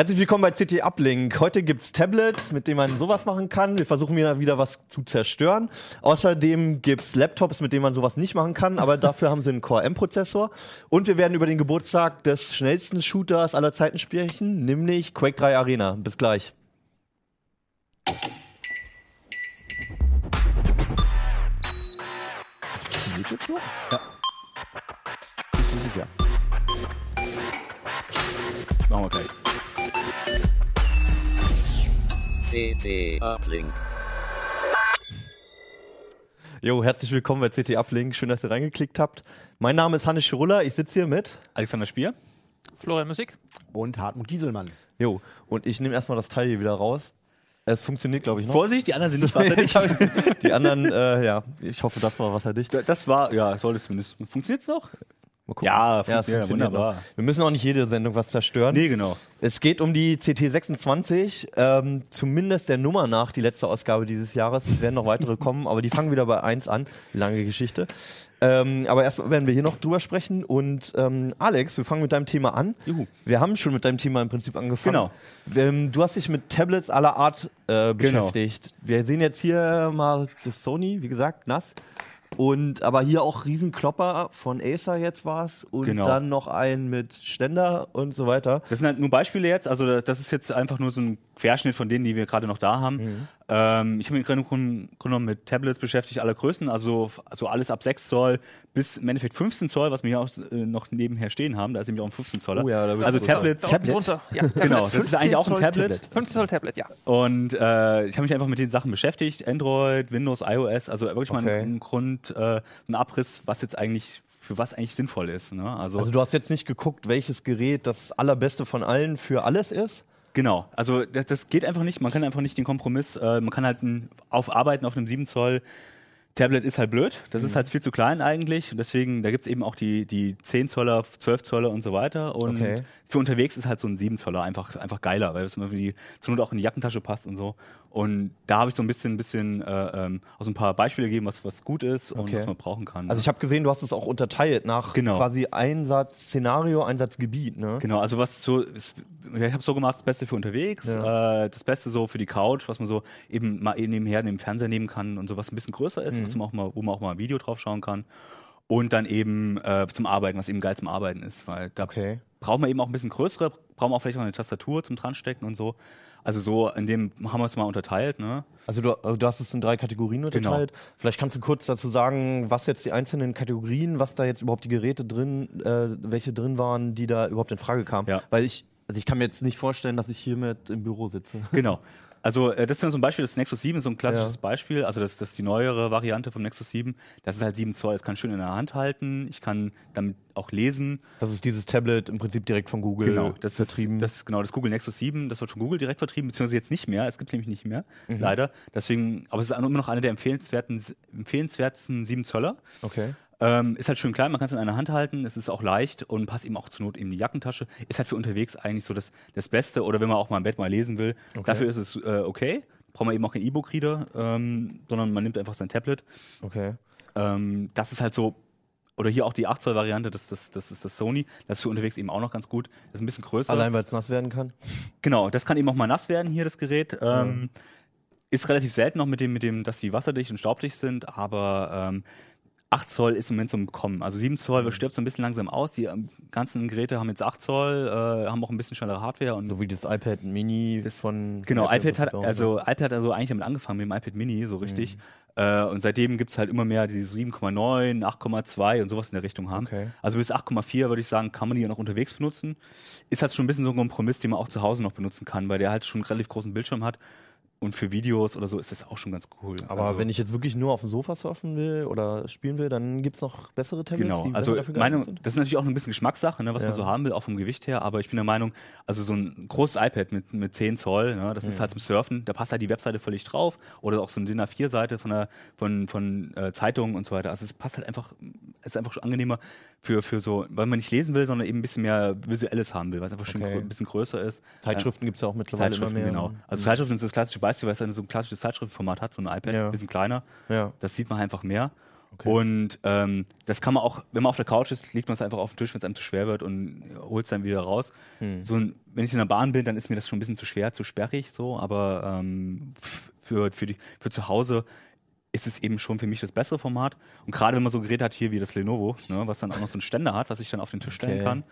Herzlich willkommen bei CT Uplink. Heute gibt es Tablets, mit denen man sowas machen kann. Wir versuchen wieder, wieder was zu zerstören. Außerdem gibt es Laptops, mit denen man sowas nicht machen kann, aber dafür haben sie einen Core M-Prozessor. Und wir werden über den Geburtstag des schnellsten Shooters aller Zeiten sprechen, nämlich Quake 3 Arena. Bis gleich. Das funktioniert jetzt so? Ja. Ich bin sicher. Machen wir gleich. CT Uplink. Jo, herzlich willkommen bei CT Uplink. Schön, dass ihr reingeklickt habt. Mein Name ist Hannes Schirulla. Ich sitze hier mit. Alexander Spier. Florian Musik. Und Hartmut Gieselmann. Jo, und ich nehme erstmal das Teil hier wieder raus. Es funktioniert, glaube ich, noch. Vorsicht, die anderen sind nicht wasserdicht. Die anderen, äh, ja, ich hoffe, das war wasserdicht. das war, ja, soll es zumindest. Funktioniert's noch? Mal gucken. Ja, es funktioniert, wunderbar. noch. Wir müssen auch nicht jede Sendung was zerstören. Nee, genau. Es geht um die CT26, ähm, zumindest der Nummer nach, die letzte Ausgabe dieses Jahres. Es werden noch weitere kommen, aber die fangen wieder bei 1 an. Lange Geschichte. Ähm, aber erstmal werden wir hier noch drüber sprechen. Und ähm, Alex, wir fangen mit deinem Thema an. Juhu. Wir haben schon mit deinem Thema im Prinzip angefangen. Genau. Ähm, du hast dich mit Tablets aller Art äh, beschäftigt. Wir sehen jetzt hier mal das Sony, wie gesagt, nass. Und aber hier auch Riesenklopper von Acer jetzt war's und Genau. dann noch einen mit Ständer und so weiter. Das sind halt nur Beispiele jetzt. Also das ist jetzt einfach nur so ein Querschnitt von denen, die wir gerade noch da haben. Mhm. Ähm, ich habe mich gerade im Grunde genommen mit Tablets beschäftigt, aller Größen. Also, also alles ab 6 Zoll bis im Endeffekt 15 Zoll, was wir hier auch äh, noch nebenher stehen haben. Da ist nämlich auch ein 15 Zoller. Oh ja, da also so Tablets. Tablet? drunter. Ja, Tablet. Genau, das ist eigentlich auch ein 15 Zoll Tablet. Tablet. 15 Zoll Tablet, ja. Und äh, ich habe mich einfach mit den Sachen beschäftigt. Android, Windows, iOS, also wirklich mal Okay. ein Grund, äh, ein Abriss, was jetzt eigentlich, für was eigentlich sinnvoll ist. Ne? Also, Also du hast jetzt nicht geguckt, welches Gerät das allerbeste von allen für alles ist? Genau, also das, das geht einfach nicht. Man kann einfach nicht den Kompromiss, äh, man kann halt ein, aufarbeiten auf einem 7 Zoll. Tablet ist halt blöd, das Mhm. ist halt viel zu klein eigentlich. Und deswegen, da gibt's eben auch die, die 10 Zoller, 12 Zoller und so weiter. Und Okay. für unterwegs ist halt so ein 7 Zoller einfach, einfach geiler, weil es immer wie zur Not auch in die Jackentasche passt und so. Und da habe ich so ein bisschen, bisschen äh, ähm, aus ein paar Beispiele gegeben, was, was gut ist und Okay. was man brauchen kann. Also ne? ich habe gesehen, du hast es auch unterteilt nach Genau. quasi Einsatz-Szenario, Einsatzgebiet, ne? Genau, also was so, ich habe so gemacht, das Beste für unterwegs, Ja. äh, das Beste so für die Couch, was man so eben mal eben nebenher neben dem Fernseher nehmen kann und so was ein bisschen größer ist, was man auch mal, wo man auch mal ein Video drauf schauen kann. Und dann eben äh, zum Arbeiten, was eben geil zum Arbeiten ist, weil da Okay. braucht man eben auch ein bisschen größere, braucht man auch vielleicht auch eine Tastatur zum dranstecken und so. Also so, in dem haben wir es mal unterteilt, ne? Also du, du hast es in drei Kategorien Genau. unterteilt. Vielleicht kannst du kurz dazu sagen, was jetzt die einzelnen Kategorien, was da jetzt überhaupt die Geräte drin, äh, welche drin waren, die da überhaupt in Frage kamen. Ja. Weil ich, also ich kann mir jetzt nicht vorstellen, dass ich hiermit im Büro sitze. Genau. Also äh, das ist dann so ein Beispiel, das Nexus 7 ist so ein klassisches Ja. Beispiel. Also das, das ist die neuere Variante vom Nexus 7. Das ist halt 7 Zoll, das kann schön in der Hand halten. Ich kann damit auch lesen. Das ist dieses Tablet im Prinzip direkt von Google Genau, das vertrieben. ist das genau das Google Nexus 7, das wird von Google direkt vertrieben, beziehungsweise jetzt nicht mehr. Es gibt nämlich nicht mehr, Mhm. leider. Deswegen, aber es ist immer noch einer der empfehlenswerten, empfehlenswertesten 7 Zöller. okay. Ähm, ist halt schön klein, man kann es in einer Hand halten, es ist auch leicht und passt eben auch zur Not in die Jackentasche. Ist halt für unterwegs eigentlich so das, das Beste oder wenn man auch mal im Bett mal lesen will. Dafür ist es äh, okay. Braucht man eben auch kein E-Book-Reader, ähm, sondern man nimmt einfach sein Tablet. Okay. Ähm, das ist halt so, oder hier auch die 8 Zoll Variante, das, das, das ist das Sony. Das ist für unterwegs eben auch noch ganz gut. Das ist ein bisschen größer. Allein weil es nass werden kann. Genau, das kann eben auch mal nass werden hier, das Gerät. Ähm, Ist relativ selten noch mit dem, mit dem, dass die wasserdicht und staubdicht sind, aber ähm, 8 Zoll ist im Moment so im Kommen. Also 7 Zoll Mhm. stirbt so ein bisschen langsam aus. Die ähm, ganzen Geräte haben jetzt 8 Zoll, äh, haben auch ein bisschen schnellere Hardware und So wie das iPad Mini von. Genau, von Apple, iPad hat, also iPad hat also eigentlich damit angefangen, mit dem iPad Mini, so richtig. Mhm. Äh, und seitdem gibt's halt immer mehr, die so 7,9, 8,2 und sowas in der Richtung haben. Okay. Also bis 8,4 würde ich sagen, kann man die ja noch unterwegs benutzen. Ist halt schon ein bisschen so ein Kompromiss, den man auch zu Hause noch benutzen kann, weil der halt schon einen relativ großen Bildschirm hat. Und für Videos oder so ist das auch schon ganz cool. Aber also, wenn ich jetzt wirklich nur auf dem Sofa surfen will oder spielen will, dann gibt es noch bessere Tablets, Genau, die also dafür meine, sind? das ist natürlich auch ein bisschen Geschmackssache, ne, was Ja. man so haben will, auch vom Gewicht her, aber ich bin der Meinung, also so ein großes iPad mit, mit 10 Zoll, ne, das ist halt zum Surfen, da passt halt die Webseite völlig drauf oder auch so eine DIN A4-Seite von, der, von, von äh, Zeitungen und so weiter. Also es passt halt einfach, ist einfach schon angenehmer für, für so, weil man nicht lesen will, sondern eben ein bisschen mehr Visuelles haben will, weil es einfach schon Okay. ein bisschen größer ist. Zeitschriften gibt es ja auch mittlerweile Zeitschriften, mehr. genau. Also Zeitschriften ist das klassische Beispiel, weil es dann so ein klassisches Zeitschriftenformat hat, so ein iPad, Ja. ein bisschen kleiner. Ja. Das sieht man einfach mehr. Und ähm, das kann man auch, wenn man auf der Couch ist, legt man es einfach auf den Tisch, wenn es einem zu schwer wird und holt es dann wieder raus. Hm. So ein, wenn ich in der Bahn bin, dann ist mir das schon ein bisschen zu schwer, zu sperrig so, aber ähm, für, für, die, für zu Hause ist es eben schon für mich das bessere Format. Und gerade wenn man so ein Gerät hat hier wie das Lenovo, ne, was dann auch noch so einen Ständer hat, was ich dann auf den Tisch stellen Okay. kann.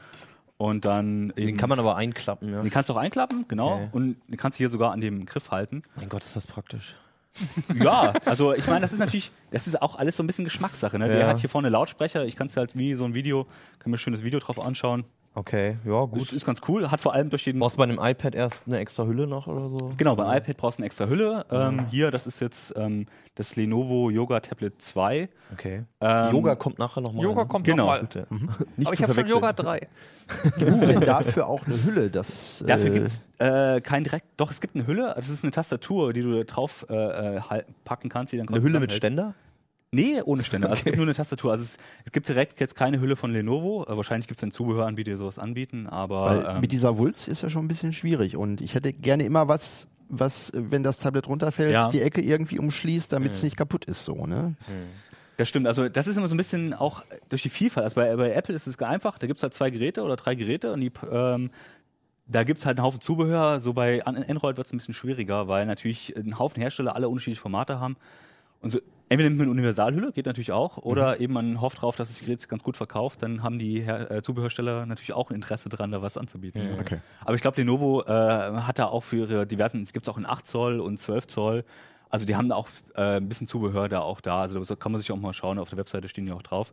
Und dann Den eben, kann man aber einklappen, ja. den kannst du auch einklappen, genau. Okay. Und den kannst du hier sogar an dem Griff halten. Mein Gott, ist das praktisch. Ja, also ich meine, das ist natürlich, das ist auch alles so ein bisschen Geschmackssache. Ne? Der Ja. hat hier vorne Lautsprecher, ich kann es halt wie so ein Video, kann mir ein schönes Video drauf anschauen. Okay, ja, Gut. Ist, ist ganz cool, hat vor allem durch den. Brauchst du bei einem iPad erst eine extra Hülle noch oder so? Genau, beim iPad brauchst du eine extra Hülle. Ähm, hier, das ist jetzt ähm, das Lenovo Yoga Tablet 2. Okay. Ähm, Yoga kommt nachher nochmal. Yoga ne? kommt Genau. nochmal. Bitte. Aber ich habe schon. Yoga 3. Gibt es denn dafür auch eine Hülle? Das, Dafür äh, gibt es äh, kein direkt, doch, es gibt eine Hülle, das ist eine Tastatur, die du drauf äh, äh, packen kannst. Die dann Eine Hülle mit hält. Ständer? Nee, ohne Ständer. Also es gibt nur eine Tastatur. Also es, es gibt direkt jetzt keine Hülle von Lenovo. Äh, wahrscheinlich gibt es dann Zubehöranbieter, die sowas anbieten, aber Weil ähm, mit dieser Wulst ist ja schon ein bisschen schwierig und ich hätte gerne immer was, was, wenn das Tablet runterfällt, Ja. die Ecke irgendwie umschließt, damit es nicht kaputt ist, so, ne? Das stimmt, also das ist immer so ein bisschen auch durch die Vielfalt. Also bei, bei Apple ist es einfach, da gibt es halt zwei Geräte oder drei Geräte und die, ähm, da gibt es halt einen Haufen Zubehör. So bei An- Android wird es ein bisschen schwieriger, weil natürlich ein Haufen Hersteller alle unterschiedliche Formate haben. Und so, entweder nimmt man eine Universalhülle, geht natürlich auch, oder eben man hofft drauf, dass das Gerät ganz gut verkauft, dann haben die Her äh, Zubehörsteller natürlich auch ein Interesse dran, da was anzubieten. Okay. Aber ich glaube, Lenovo äh, hat da auch für ihre diversen, es gibt auch in 8 Zoll und 12 Zoll. Also die haben da auch äh, ein bisschen Zubehör da auch da. Also da kann man sich auch mal schauen, auf der Webseite stehen die auch drauf.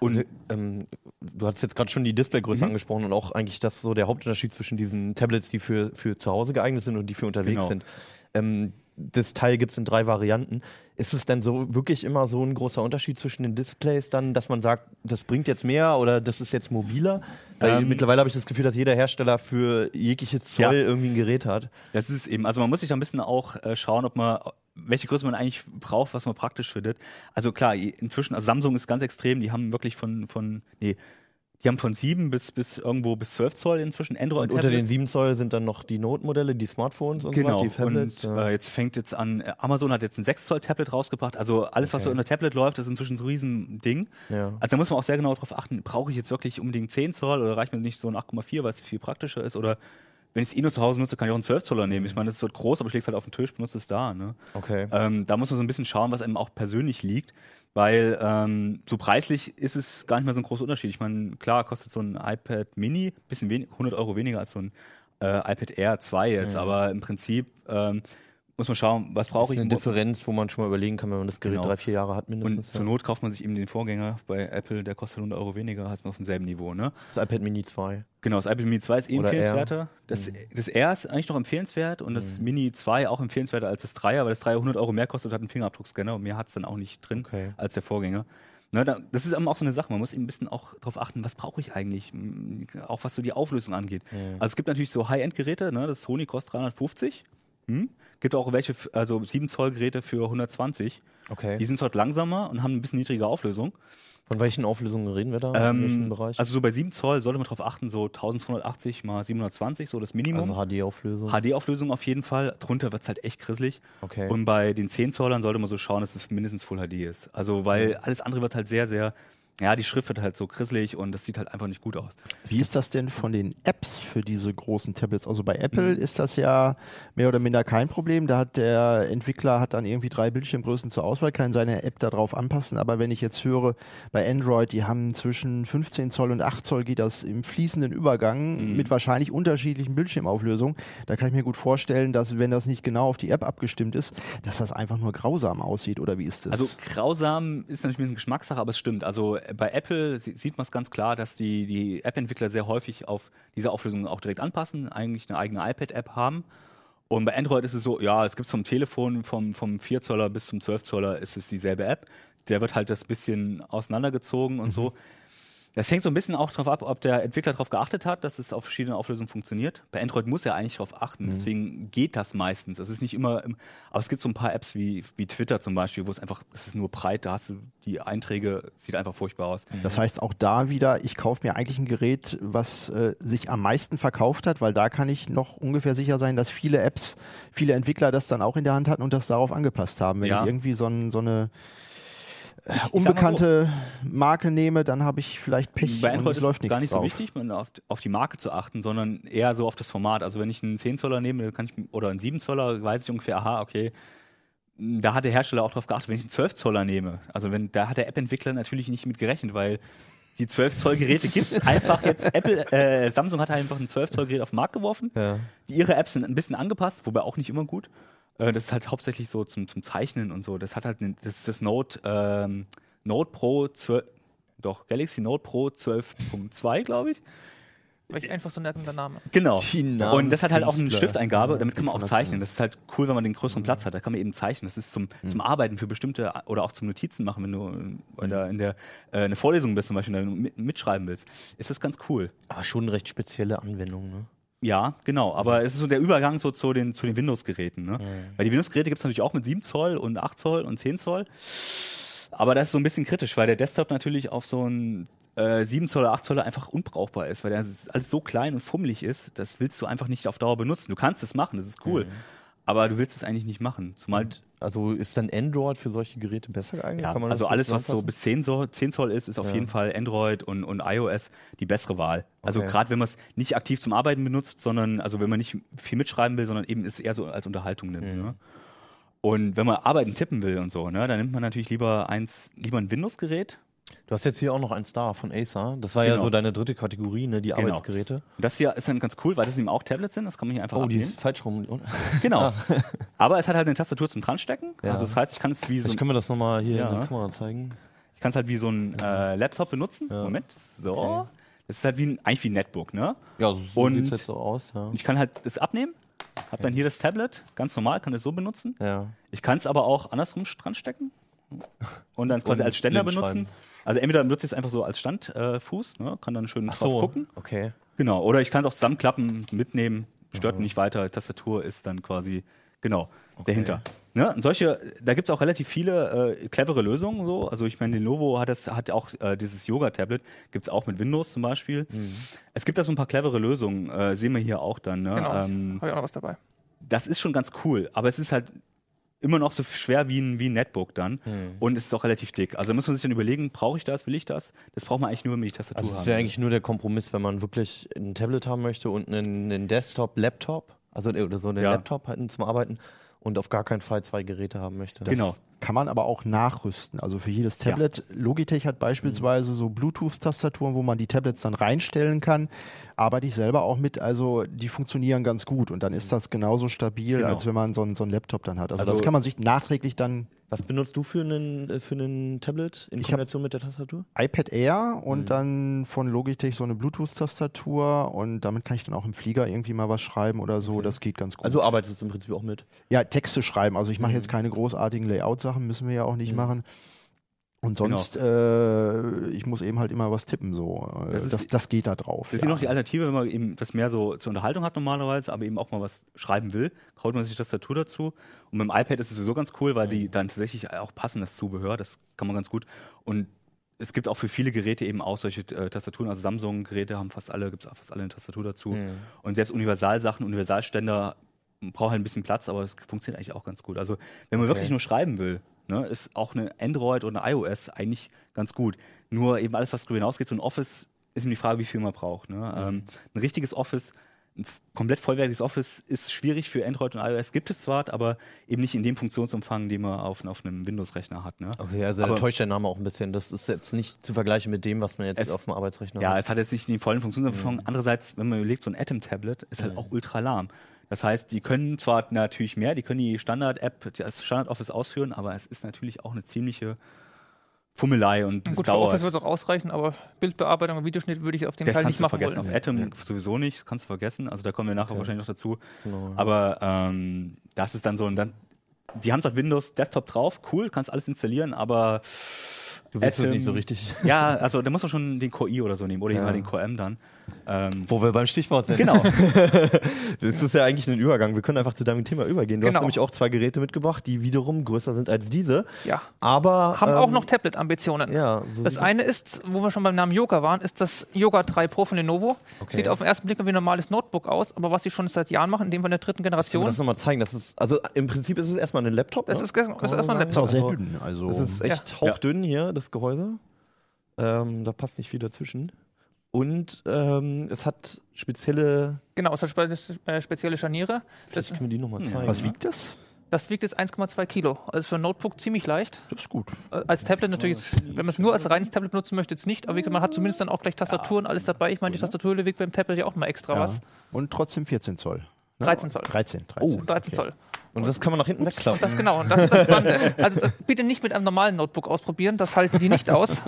Und Also, ähm, du hast jetzt gerade schon die Displaygröße angesprochen und auch eigentlich das so der Hauptunterschied zwischen diesen Tablets, die für, für zu Hause geeignet sind und die für unterwegs Genau. sind. Ähm, das Teil gibt es in drei Varianten. Ist es denn so wirklich immer so ein großer Unterschied zwischen den Displays dann, dass man sagt, das bringt jetzt mehr oder das ist jetzt mobiler? Ähm, mittlerweile habe ich das Gefühl, dass jeder Hersteller für jegliches Zoll Ja. irgendwie ein Gerät hat. das ist eben, also man muss sich da ein bisschen auch äh, schauen, ob man welche Größe man eigentlich braucht, was man praktisch findet. Also klar, inzwischen, also Samsung ist ganz extrem, die haben wirklich von, von nee, die haben von 7 bis, bis irgendwo bis 12 Zoll inzwischen Android Und unter den Tablets. 7 Zoll sind dann noch die Note-Modelle, die Smartphones und Genau, so, die Tablets. und ja. äh, jetzt fängt jetzt an, äh, Amazon hat jetzt ein 6 Zoll Tablet rausgebracht, also alles, was Okay. so unter Tablet läuft, ist inzwischen so ein riesen Ding. ja. Also da muss man auch sehr genau darauf achten, brauche ich jetzt wirklich unbedingt 10 Zoll oder reicht mir nicht so ein 8,4, weil es viel praktischer ist oder wenn ich es eh nur zu Hause nutze, kann ich auch einen 12 Zoller nehmen. Ich meine, das ist so groß, aber ich lege es halt auf den Tisch, benutze es da. Ne? Okay. Ähm, da muss man so ein bisschen schauen, was einem auch persönlich liegt, weil ähm, so preislich ist es gar nicht mehr so ein großer Unterschied. Ich meine, klar kostet so ein iPad Mini bisschen wenig, 100 Euro weniger als so ein äh, iPad Air 2 jetzt, aber im Prinzip ähm, muss man schauen, was Das brauche ist ich. eine Differenz, wo man schon mal überlegen kann, wenn man das Gerät Genau. drei, vier Jahre hat mindestens. Und zur Not kauft man sich eben den Vorgänger bei Apple, der kostet 100 Euro weniger, heißt man auf demselben Niveau. Ne? Das iPad Mini 2. Genau, das iPad Mini 2 ist eh Oder empfehlenswerter. Das, Mhm. das R ist eigentlich noch empfehlenswert und das Mini 2 auch empfehlenswerter als das 3er, weil das 3er 100 Euro mehr kostet, hat einen Fingerabdruckscanner und mehr hat es dann auch nicht drin Okay. als der Vorgänger. Ne, da, das ist eben auch so eine Sache, man muss eben ein bisschen auch darauf achten, was brauche ich eigentlich, auch was so die Auflösung angeht. Also es gibt natürlich so High-End-Geräte, ne, das Sony kostet 350, hm? gibt auch welche, also 7 Zoll Geräte für 120. Okay. Die sind halt langsamer und haben ein bisschen niedrige Auflösung. Von welchen Auflösungen reden wir da? In Ähm, welchem Bereich? also so bei 7 Zoll sollte man darauf achten, so 1280 mal 720, so das Minimum. Also HD-Auflösung. HD-Auflösung auf jeden Fall. Drunter wird es halt echt grisselig. Okay. Und bei den 10 Zollern sollte man so schauen, dass es mindestens Full HD ist. Also, weil alles andere wird halt sehr, sehr, ja, die Schrift wird halt so grisselig und das sieht halt einfach nicht gut aus. Wie ist das denn von den Apps für diese großen Tablets? Also bei Apple Mhm. ist das ja mehr oder minder kein Problem. Da hat der Entwickler hat dann irgendwie drei Bildschirmgrößen zur Auswahl, kann seine App darauf anpassen. Aber wenn ich jetzt höre, bei Android, die haben zwischen 15 Zoll und 8 Zoll geht das im fließenden Übergang Mhm. mit wahrscheinlich unterschiedlichen Bildschirmauflösungen. Da kann ich mir gut vorstellen, dass wenn das nicht genau auf die App abgestimmt ist, dass das einfach nur grausam aussieht. Oder wie ist das? Also grausam ist natürlich ein bisschen Geschmackssache, aber es stimmt. Also bei Apple sie- sieht man es ganz klar, dass die, die App-Entwickler sehr häufig auf diese Auflösung auch direkt anpassen, eigentlich eine eigene iPad-App haben. Und bei Android ist es so, ja, es gibt vom Telefon, vom, vom 4 Zoller bis zum 12 Zoller ist es dieselbe App. Der wird halt das bisschen auseinandergezogen und so. Das hängt so ein bisschen auch darauf ab, ob der Entwickler darauf geachtet hat, dass es auf verschiedenen Auflösungen funktioniert. Bei Android muss er eigentlich darauf achten, deswegen geht das meistens. Es ist nicht immer, im, aber es gibt so ein paar Apps wie, wie Twitter zum Beispiel, wo es einfach, es ist nur breit, da hast du die Einträge, sieht einfach furchtbar aus. Das heißt auch da wieder, ich kaufe mir eigentlich ein Gerät, was äh, sich am meisten verkauft hat, weil da kann ich noch ungefähr sicher sein, dass viele Apps, viele Entwickler das dann auch in der Hand hatten und das darauf angepasst haben. Wenn Ja. ich irgendwie so, ein, so eine ich sag mal unbekannte Marke nehme, dann habe ich vielleicht Pech Bei und Android es ist läuft es nichts gar nicht so drauf. wichtig, auf, auf die Marke zu achten, sondern eher so auf das Format. Also wenn ich einen 10 Zoller nehme, kann ich, oder einen 7 Zoller, weiß ich ungefähr, aha, okay, da hat der Hersteller auch drauf geachtet. Wenn ich einen 12 Zoller nehme, also wenn, da hat der App-Entwickler natürlich nicht mit gerechnet, weil die 12 Zoll Geräte gibt es einfach jetzt. Apple, äh, Samsung hat einfach ein 12 Zoll Gerät auf den Markt geworfen. Ja. Ihre Apps sind ein bisschen angepasst, wobei auch nicht immer gut. Äh, das ist halt hauptsächlich so zum, zum Zeichnen und so. Das hat halt, ne- das ist das Note, ähm, Note Pro 12, doch, Galaxy Note Pro 12.2, glaube ich. Welch einfach so nett der Name. Genau. Und das hat halt auch eine. Stifteingabe, damit kann man auch zeichnen. Das ist halt cool, wenn man den größeren Platz hat. Da kann man eben zeichnen. Das ist zum, zum Arbeiten für bestimmte oder auch zum Notizen machen, wenn du äh, oder in der äh, eine Vorlesung bist zum Beispiel, wenn du mit, mitschreiben willst. Ist das ganz cool. Aber schon eine recht spezielle Anwendung, ne? Ja, genau. Aber es ist so der Übergang so zu den, zu den Windows-Geräten. Ne? Weil die Windows-Geräte gibt es natürlich auch mit 7 Zoll und 8 Zoll und 10 Zoll. Aber das ist so ein bisschen kritisch, weil der Desktop natürlich auf so ein äh, 7 Zoll oder 8 Zoll einfach unbrauchbar ist, weil der alles so klein und fummelig ist, das willst du einfach nicht auf Dauer benutzen. Du kannst es machen, das ist cool. Aber du willst es eigentlich nicht machen. Zumal Also ist dann Android für solche Geräte besser geeignet? ja, also so alles, was so bis 10 Zoll, 10 Zoll ist, ist auf Ja. jeden Fall Android und, und iOS die bessere Wahl. Also Okay. gerade wenn man es nicht aktiv zum Arbeiten benutzt, sondern also wenn man nicht viel mitschreiben will, sondern eben es eher so als Unterhaltung nimmt. Mhm. Ne? Und wenn man Arbeiten tippen will und so, ne, dann nimmt man natürlich lieber eins, lieber ein Windows-Gerät. Du hast jetzt hier auch noch eins da von Acer. Das war ja Genau. so deine dritte Kategorie, ne? Die Genau. Arbeitsgeräte. Und das hier ist dann ganz cool, weil das eben auch Tablets sind, das kann man hier einfach Oh, die abnehmen. ist falsch rum. Genau. Aber es hat halt eine Tastatur zum dranstecken. Ja. Also das heißt, ich kann es wie so ein können wir das nochmal hier Ja. in der Kamera zeigen. Ich kann es halt wie so ein äh, Laptop benutzen. Ja. Moment, so. Okay. Das ist halt wie ein, eigentlich wie ein Netbook, ne? Ja, so Und- sieht es jetzt so aus. Ja. Ich kann halt das abnehmen, habe dann hier das Tablet, ganz normal, kann es so benutzen. ja. Ich kann es aber auch andersrum dran stecken und dann quasi Und als Ständer benutzen. Also entweder benutze ich es einfach so als Standfuß, äh, ne? kann dann schön Ach drauf so, gucken. okay. Genau. Oder ich kann es auch zusammenklappen, mitnehmen, stört Mhm. nicht weiter. Tastatur ist dann quasi, genau, dahinter. Ne? Solche, da gibt es auch relativ viele äh, clevere Lösungen. So. Also ich meine, Lenovo hat das, hat auch äh, dieses Yoga-Tablet, gibt es auch mit Windows zum Beispiel. Mhm. Es gibt da so ein paar clevere Lösungen, äh, sehen wir hier auch dann. Ne? Genau. Ähm, Habe ich auch noch was dabei. das ist schon ganz cool, aber es ist halt immer noch so schwer wie ein, wie ein Netbook dann. Hm. Und es ist auch relativ dick. Also muss man sich dann überlegen, brauche ich das, will ich das? Das braucht man eigentlich nur, wenn ich Tastatur Also habe. wäre eigentlich nur der Kompromiss, wenn man wirklich ein Tablet haben möchte und einen, einen Desktop, Laptop, also oder so einen Ja. Laptop halt zum Arbeiten und auf gar keinen Fall zwei Geräte haben möchte. Das Genau. Kann man aber auch nachrüsten. Also für jedes Tablet. Logitech hat beispielsweise so Bluetooth-Tastaturen, wo man die Tablets dann reinstellen kann. Arbeite ich selber auch mit. Also die funktionieren ganz gut. Und dann ist das genauso stabil, Genau. als wenn man so, einen- so einen Laptop dann hat. Also, Also- das kann man sich nachträglich dann Was benutzt du für einen, äh, für einen Tablet in Ich Kombination mit der Tastatur? iPad Air und Mhm. dann von Logitech so eine Bluetooth-Tastatur und damit kann ich dann auch im Flieger irgendwie mal was schreiben oder so. Okay. Das geht ganz gut. Also du arbeitest im Prinzip auch mit. ja, Texte schreiben. Also ich mache Mhm. jetzt keine großartigen Layout-Sachen, müssen wir ja auch nicht Mhm. machen. Und Genau. sonst, äh, ich muss eben halt immer was tippen. So. Äh, Das Das, ist- das, geht da drauf. Das ist ja. ja noch die Alternative, wenn man eben das mehr so zur Unterhaltung hat normalerweise, aber eben auch mal was schreiben will, haut man sich die Tastatur dazu. Und mit dem iPad ist es sowieso ganz cool, weil die dann tatsächlich auch passen, das Zubehör, das kann man ganz gut. Und es gibt auch für viele Geräte eben auch solche äh, Tastaturen, also Samsung-Geräte haben fast alle, gibt es auch fast alle eine Tastatur dazu. Mhm. Und selbst Universalsachen, Universalständer braucht halt ein bisschen Platz, aber es funktioniert eigentlich auch ganz gut. Also wenn man Okay. wirklich nur schreiben will, ne, ist auch eine Android oder eine iOS eigentlich ganz gut. Nur eben alles, was darüber hinausgeht, so ein Office ist eben die Frage, wie viel man braucht. Ne? Ähm, ein richtiges Office, ein komplett vollwertiges Office ist schwierig für Android und iOS, gibt es zwar, aber eben nicht in dem Funktionsumfang, den man auf, auf einem Windows-Rechner hat. Ne? Okay, also Aber- da täuscht der Name auch ein bisschen. Das ist jetzt nicht zu vergleichen mit dem, was man jetzt Es- auf dem Arbeitsrechner Ja, hat. es hat jetzt nicht den vollen Funktionsumfang. Andererseits, wenn man überlegt, so ein Atom-Tablet ist halt auch ultra lahm. Das heißt, die können zwar natürlich mehr, die können die Standard-App, das Standard-Office ausführen, aber es ist natürlich auch eine ziemliche Fummelei und es Gut, für. Office wird es auch ausreichen, aber Bildbearbeitung und Videoschnitt würde ich auf den Das kannst nicht du machen vergessen. wollen. Auf Atom sowieso nicht, das kannst du vergessen. Also da kommen wir nachher Okay. wahrscheinlich noch dazu. Genau. Aber ähm, das ist dann so, und dann, die haben zwar Windows Desktop drauf, cool, kannst alles installieren, aber Du willst es Atom- nicht so richtig. Ja, also da muss man schon den QI oder so nehmen oder Ja. halt den QM dann. Ähm, Wo wir beim Stichwort sind. genau. Das ist ja eigentlich ein Übergang. Wir können einfach zu deinem Thema übergehen. Du hast Genau. nämlich auch zwei Geräte mitgebracht, die wiederum größer sind als diese. Ja. Aber Haben auch ähm, noch Tablet-Ambitionen. Ja, so Das eine ist, wo wir schon beim Namen Yoga waren, ist das Yoga 3 Pro von Lenovo. Okay. Sieht auf den ersten Blick wie ein normales Notebook aus, aber was sie schon seit Jahren machen, in dem von der dritten Können wir Generation, das nochmal zeigen. Das ist, also im Prinzip ist es erstmal ein Laptop. das ne? ist, Kann ist man erstmal ein sagen. Ist auch Laptop. sehr dünn. Also Das ist echt hauchdünn hier, das Gehäuse. Ähm, da passt nicht viel dazwischen. Und ähm, es hat spezielle. Genau, es hat spe äh, spezielle Scharniere. Das, Vielleicht können wir die nochmal zeigen. was wiegt das? das wiegt jetzt 1,2 Kilo. Also für ein Notebook ziemlich leicht. Das ist gut. Äh, Als Tablet natürlich, jetzt, wenn man es nur als reines Tablet benutzen möchte, jetzt nicht. Aber man hat zumindest dann auch gleich Tastatur und alles dabei. Ich meine, die Tastaturhülle wiegt beim Tablet ja auch mal extra Ja. was. Und trotzdem 14 Zoll. Ne? 13 Zoll. 13, 13. Oh, 13 okay. Zoll. Und das kann man nach hinten wegklappen. Das genau, und das ist das Spannende. Also das, bitte nicht mit einem normalen Notebook ausprobieren, das halten die nicht aus.